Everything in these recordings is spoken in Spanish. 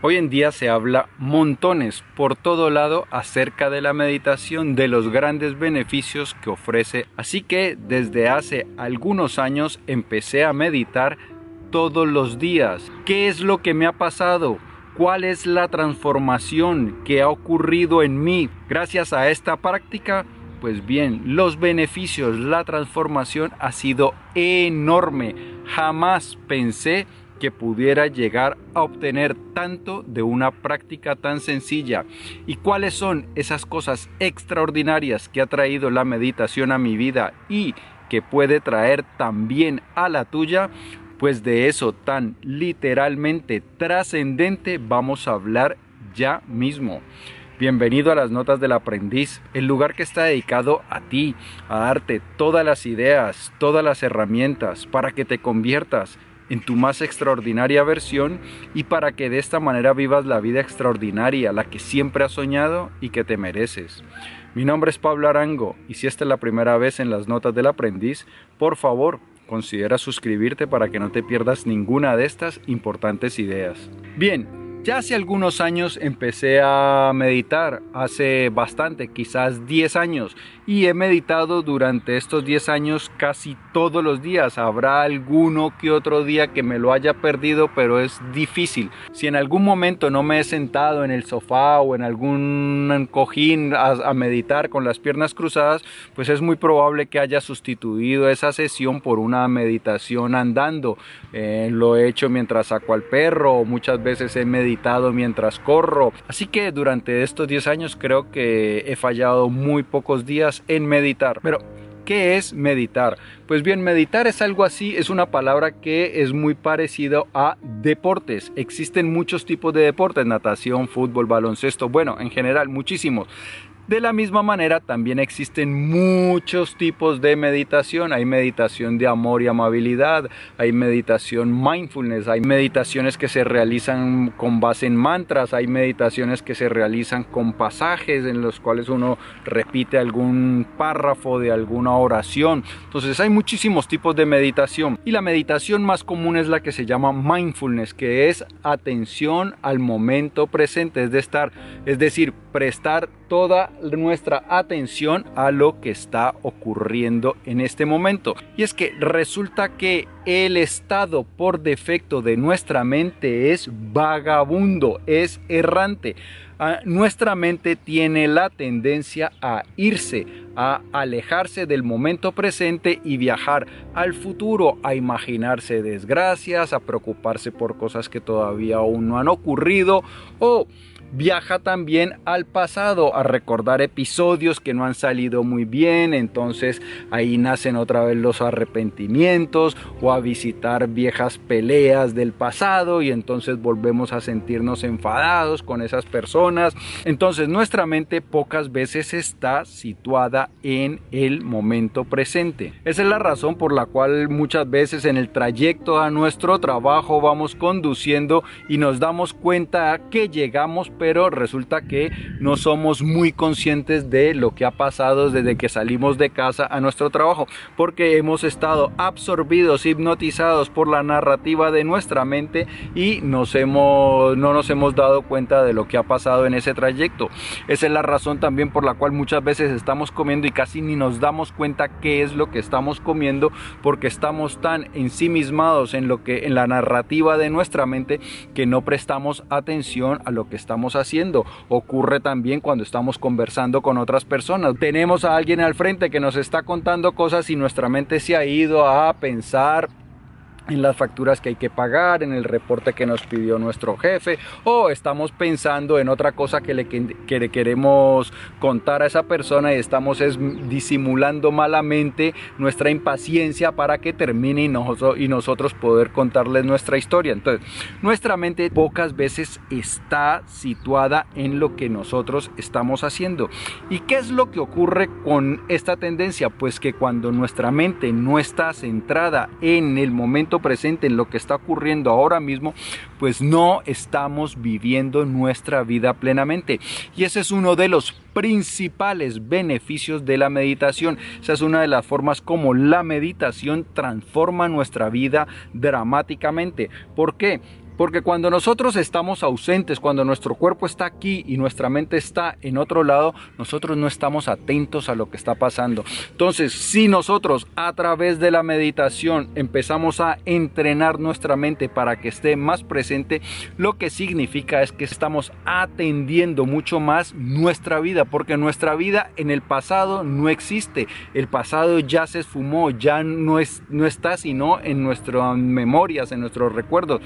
Hoy en día se habla montones por todo lado acerca de la meditación, de los grandes beneficios que ofrece. Así que desde hace algunos años empecé a meditar todos los días. ¿Qué es lo que me ha pasado? ¿Cuál es la transformación que ha ocurrido en mí gracias a esta práctica? Pues bien, los beneficios, la transformación ha sido enorme. Jamás pensé que pudiera llegar a obtener tanto de una práctica tan sencilla. ¿Y cuáles son esas cosas extraordinarias que ha traído la meditación a mi vida y que puede traer también a la tuya? Pues de eso tan literalmente trascendente vamos a hablar ya mismo. Bienvenido a las Notas del Aprendiz, el lugar que está dedicado a ti, a darte todas las ideas, todas las herramientas para que te conviertas en tu más extraordinaria versión y para que de esta manera vivas la vida extraordinaria, la que siempre has soñado y que te mereces. Mi nombre es Pablo Arango y si esta es la primera vez en las notas del aprendiz, por favor, considera suscribirte para que no te pierdas ninguna de estas importantes ideas. Bien, ya hace algunos años empecé a meditar, hace bastante, quizás 10 años, y he meditado durante estos 10 años casi todos los días. Habrá alguno que otro día que me lo haya perdido, pero es difícil. Si en algún momento no me he sentado en el sofá o en algún cojín a, meditar con las piernas cruzadas, pues es muy probable que haya sustituido esa sesión por una meditación andando. Eh, lo he hecho mientras saco al perro, muchas veces he meditado mientras corro. Así que durante estos 10 años creo que he fallado muy pocos días en meditar. Pero ¿Qué es meditar? Pues bien, meditar es algo así, es una palabra que es muy parecido a deportes. Existen muchos tipos de deportes, natación, fútbol, baloncesto, bueno, en general muchísimos. De la misma manera, también existen muchos tipos de meditación. Hay meditación de amor y amabilidad, hay meditación mindfulness, hay meditaciones que se realizan con base en mantras, hay meditaciones que se realizan con pasajes en los cuales uno repite algún párrafo de alguna oración. Entonces hay muchísimos tipos de meditación y la meditación más común es la que se llama mindfulness, que es atención al momento presente, es de estar, es decir, prestar toda nuestra atención a lo que está ocurriendo en este momento. Y es que resulta que el estado por defecto de nuestra mente es vagabundo, es errante. Ah, nuestra mente tiene la tendencia a irse, a alejarse del momento presente y viajar al futuro, a imaginarse desgracias, a preocuparse por cosas que todavía aún no han ocurrido o viaja también al pasado a recordar episodios que no han salido muy bien, entonces ahí nacen otra vez los arrepentimientos o a visitar viejas peleas del pasado y entonces volvemos a sentirnos enfadados con esas personas. Entonces nuestra mente pocas veces está situada en el momento presente. Esa es la razón por la cual muchas veces en el trayecto a nuestro trabajo vamos conduciendo y nos damos cuenta que llegamos pero resulta que no somos muy conscientes de lo que ha pasado desde que salimos de casa a nuestro trabajo, porque hemos estado absorbidos, hipnotizados por la narrativa de nuestra mente y nos hemos, no nos hemos dado cuenta de lo que ha pasado en ese trayecto. Esa es la razón también por la cual muchas veces estamos comiendo y casi ni nos damos cuenta qué es lo que estamos comiendo porque estamos tan ensimismados en lo que en la narrativa de nuestra mente que no prestamos atención a lo que estamos haciendo. Ocurre también cuando estamos conversando con otras personas. Tenemos a alguien al frente que nos está contando cosas y nuestra mente se ha ido a pensar en las facturas que hay que pagar, en el reporte que nos pidió nuestro jefe, o estamos pensando en otra cosa que le, que queremos contar a esa persona y estamos es, disimulando malamente nuestra impaciencia para que termine y y nosotros poder contarles nuestra historia. Entonces, nuestra mente pocas veces está situada en lo que nosotros estamos haciendo. ¿Y qué es lo que ocurre con esta tendencia? Pues que cuando nuestra mente no está centrada en el momento presente en lo que está ocurriendo ahora mismo, pues no estamos viviendo nuestra vida plenamente. Y ese es uno de los principales beneficios de la meditación. Esa es una de las formas como la meditación transforma nuestra vida dramáticamente. ¿Por qué? Porque cuando nosotros estamos ausentes, cuando nuestro cuerpo está aquí y nuestra mente está en otro lado, nosotros no estamos atentos a lo que está pasando. Entonces, si nosotros a través de la meditación empezamos a entrenar nuestra mente para que esté más presente, lo que significa es que estamos atendiendo mucho más nuestra vida, porque nuestra vida en el pasado no existe. El pasado ya se esfumó, ya no, es, no está sino en nuestras memorias, en nuestros recuerdos.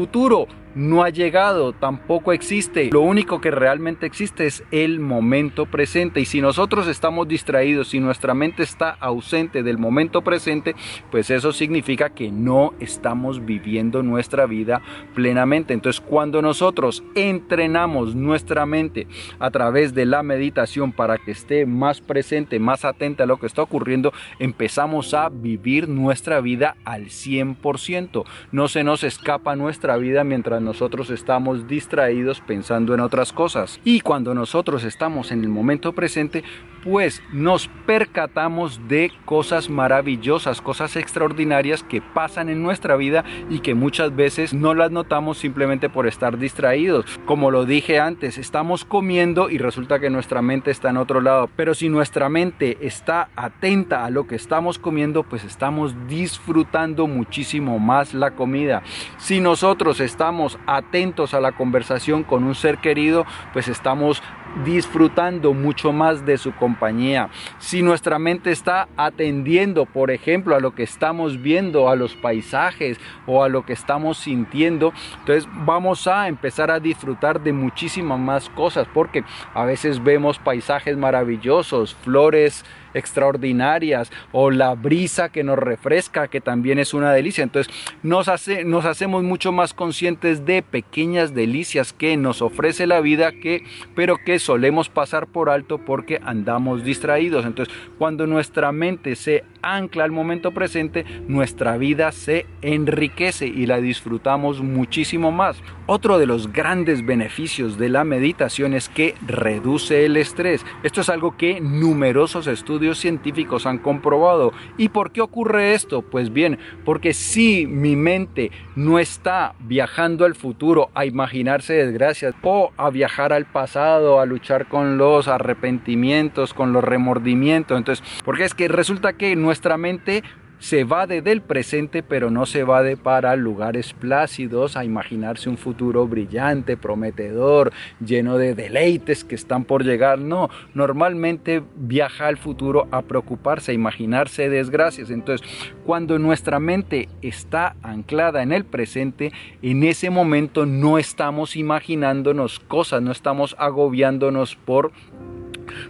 Futuro no ha llegado, tampoco existe. Lo único que realmente existe es el momento presente. Y si nosotros estamos distraídos, si nuestra mente está ausente del momento presente, pues eso significa que no estamos viviendo nuestra vida plenamente. Entonces, cuando nosotros entrenamos nuestra mente a través de la meditación para que esté más presente, más atenta a lo que está ocurriendo, empezamos a vivir nuestra vida al 100%. No se nos escapa nuestra vida mientras nosotros estamos distraídos pensando en otras cosas. Y cuando nosotros estamos en el momento presente, pues nos percatamos de cosas maravillosas, cosas extraordinarias que pasan en nuestra vida y que muchas veces no las notamos simplemente por estar distraídos. Como lo dije antes, estamos comiendo y resulta que nuestra mente está en otro lado. Pero si nuestra mente está atenta a lo que estamos comiendo, pues estamos disfrutando muchísimo más la comida. Si nosotros estamos atentos a la conversación con un ser querido, pues estamos disfrutando mucho más de su compañía. Si nuestra mente está atendiendo, por ejemplo, a lo que estamos viendo, a los paisajes o a lo que estamos sintiendo, entonces vamos a empezar a disfrutar de muchísimas más cosas, porque a veces vemos paisajes maravillosos, flores, extraordinarias o la brisa que nos refresca que también es una delicia entonces nos, hace, nos hacemos mucho más conscientes de pequeñas delicias que nos ofrece la vida que pero que solemos pasar por alto porque andamos distraídos entonces cuando nuestra mente se ancla al momento presente nuestra vida se enriquece y la disfrutamos muchísimo más otro de los grandes beneficios de la meditación es que reduce el estrés esto es algo que numerosos estudios científicos han comprobado. ¿Y por qué ocurre esto? Pues bien, porque si mi mente no está viajando al futuro a imaginarse desgracias o a viajar al pasado, a luchar con los arrepentimientos, con los remordimientos, entonces, porque es que resulta que nuestra mente se de del presente, pero no se va de para lugares plácidos a imaginarse un futuro brillante, prometedor, lleno de deleites que están por llegar. No, normalmente viaja al futuro a preocuparse, a imaginarse desgracias. Entonces, cuando nuestra mente está anclada en el presente, en ese momento no estamos imaginándonos cosas, no estamos agobiándonos por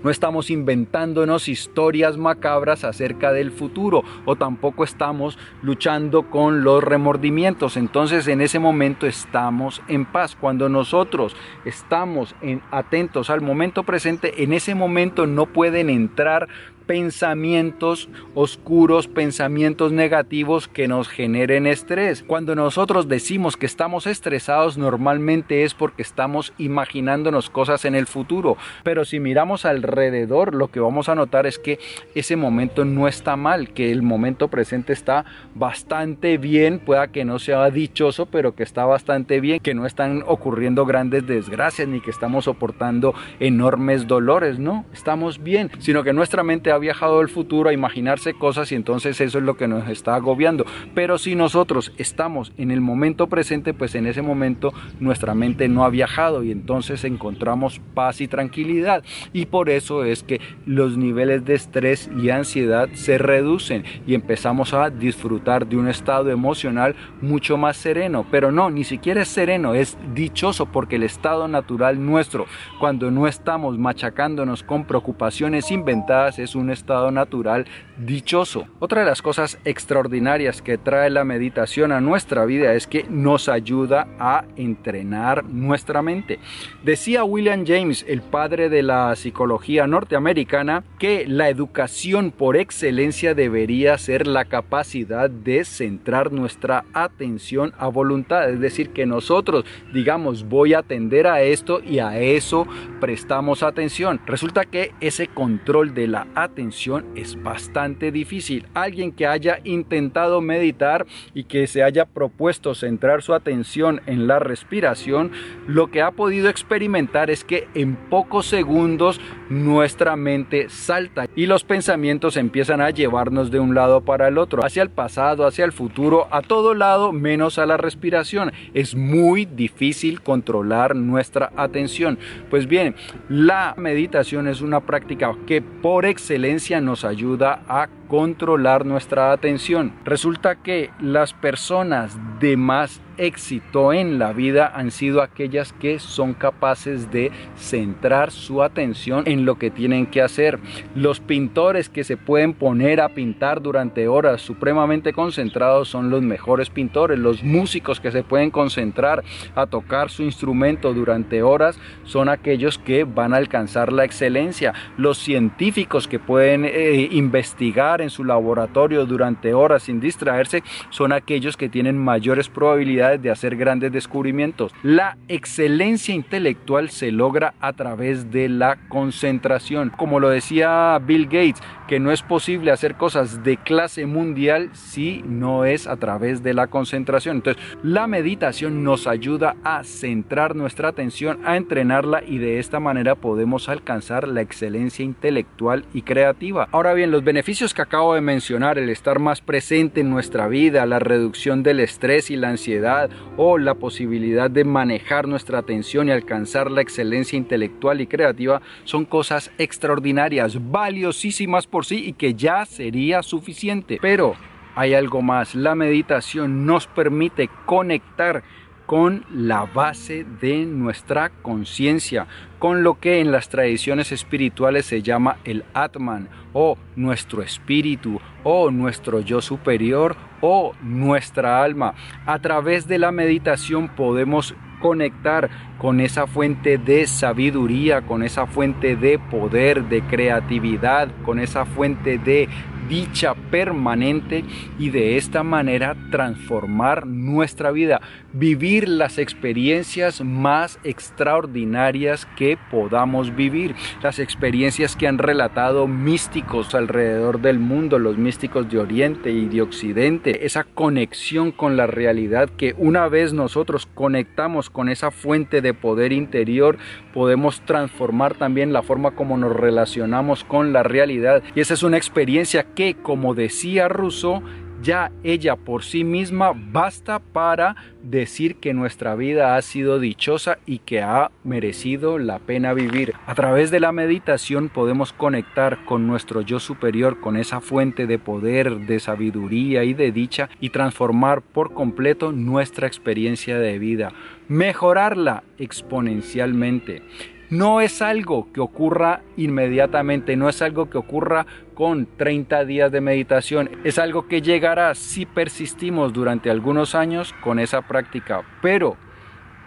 no estamos inventándonos historias macabras acerca del futuro o tampoco estamos luchando con los remordimientos. Entonces en ese momento estamos en paz. Cuando nosotros estamos atentos al momento presente, en ese momento no pueden entrar pensamientos oscuros, pensamientos negativos que nos generen estrés. Cuando nosotros decimos que estamos estresados, normalmente es porque estamos imaginándonos cosas en el futuro. Pero si miramos alrededor, lo que vamos a notar es que ese momento no está mal, que el momento presente está bastante bien, pueda que no sea dichoso, pero que está bastante bien, que no están ocurriendo grandes desgracias ni que estamos soportando enormes dolores, no, estamos bien, sino que nuestra mente viajado al futuro a imaginarse cosas y entonces eso es lo que nos está agobiando. Pero si nosotros estamos en el momento presente, pues en ese momento nuestra mente no ha viajado y entonces encontramos paz y tranquilidad. Y por eso es que los niveles de estrés y ansiedad se reducen y empezamos a disfrutar de un estado emocional mucho más sereno. Pero no, ni siquiera es sereno, es dichoso porque el estado natural nuestro, cuando no estamos machacándonos con preocupaciones inventadas, es un estado natural dichoso. Otra de las cosas extraordinarias que trae la meditación a nuestra vida es que nos ayuda a entrenar nuestra mente. Decía William James, el padre de la psicología norteamericana, que la educación por excelencia debería ser la capacidad de centrar nuestra atención a voluntad, es decir, que nosotros digamos voy a atender a esto y a eso prestamos atención. Resulta que ese control de la atención atención es bastante difícil. Alguien que haya intentado meditar y que se haya propuesto centrar su atención en la respiración, lo que ha podido experimentar es que en pocos segundos nuestra mente salta y los pensamientos empiezan a llevarnos de un lado para el otro, hacia el pasado, hacia el futuro, a todo lado menos a la respiración. Es muy difícil controlar nuestra atención. Pues bien, la meditación es una práctica que por excelencia nos ayuda a controlar nuestra atención. Resulta que las personas de más éxito en la vida han sido aquellas que son capaces de centrar su atención en lo que tienen que hacer. Los pintores que se pueden poner a pintar durante horas supremamente concentrados son los mejores pintores. Los músicos que se pueden concentrar a tocar su instrumento durante horas son aquellos que van a alcanzar la excelencia. Los científicos que pueden eh, investigar en su laboratorio durante horas sin distraerse son aquellos que tienen mayores probabilidades de hacer grandes descubrimientos. La excelencia intelectual se logra a través de la concentración. Como lo decía Bill Gates, que no es posible hacer cosas de clase mundial si no es a través de la concentración. Entonces, la meditación nos ayuda a centrar nuestra atención, a entrenarla y de esta manera podemos alcanzar la excelencia intelectual y creativa. Ahora bien, los beneficios que acabo de mencionar, el estar más presente en nuestra vida, la reducción del estrés y la ansiedad, o la posibilidad de manejar nuestra atención y alcanzar la excelencia intelectual y creativa son cosas extraordinarias, valiosísimas por sí y que ya sería suficiente. Pero hay algo más, la meditación nos permite conectar con la base de nuestra conciencia, con lo que en las tradiciones espirituales se llama el Atman o nuestro espíritu o nuestro yo superior o nuestra alma. A través de la meditación podemos conectar con esa fuente de sabiduría, con esa fuente de poder, de creatividad, con esa fuente de dicha permanente y de esta manera transformar nuestra vida, vivir las experiencias más extraordinarias que podamos vivir, las experiencias que han relatado místicos alrededor del mundo, los místicos de Oriente y de Occidente, esa conexión con la realidad que una vez nosotros conectamos con esa fuente de poder interior, podemos transformar también la forma como nos relacionamos con la realidad. Y esa es una experiencia que que, como decía Rousseau, ya ella por sí misma basta para decir que nuestra vida ha sido dichosa y que ha merecido la pena vivir. A través de la meditación podemos conectar con nuestro yo superior, con esa fuente de poder, de sabiduría y de dicha y transformar por completo nuestra experiencia de vida, mejorarla exponencialmente no es algo que ocurra inmediatamente, no es algo que ocurra con 30 días de meditación, es algo que llegará si persistimos durante algunos años con esa práctica, pero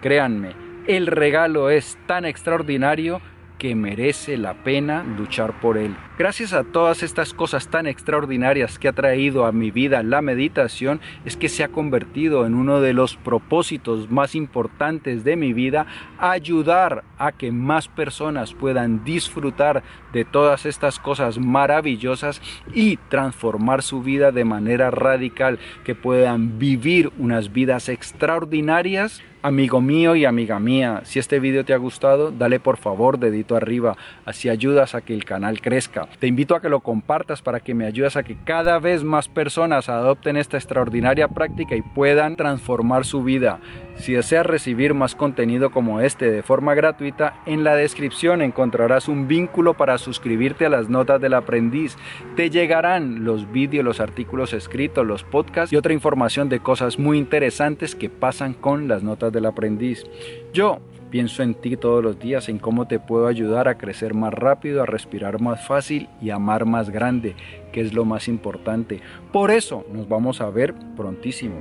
créanme, el regalo es tan extraordinario que merece la pena luchar por él. Gracias a todas estas cosas tan extraordinarias que ha traído a mi vida la meditación, es que se ha convertido en uno de los propósitos más importantes de mi vida, ayudar a que más personas puedan disfrutar de todas estas cosas maravillosas y transformar su vida de manera radical, que puedan vivir unas vidas extraordinarias Amigo mío y amiga mía, si este video te ha gustado, dale por favor dedito arriba, así ayudas a que el canal crezca. Te invito a que lo compartas para que me ayudes a que cada vez más personas adopten esta extraordinaria práctica y puedan transformar su vida. Si deseas recibir más contenido como este de forma gratuita, en la descripción encontrarás un vínculo para suscribirte a las notas del aprendiz. Te llegarán los vídeos, los artículos escritos, los podcasts y otra información de cosas muy interesantes que pasan con las notas del aprendiz. Yo pienso en ti todos los días, en cómo te puedo ayudar a crecer más rápido, a respirar más fácil y amar más grande, que es lo más importante. Por eso nos vamos a ver prontísimo,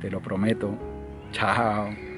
te lo prometo. Chao.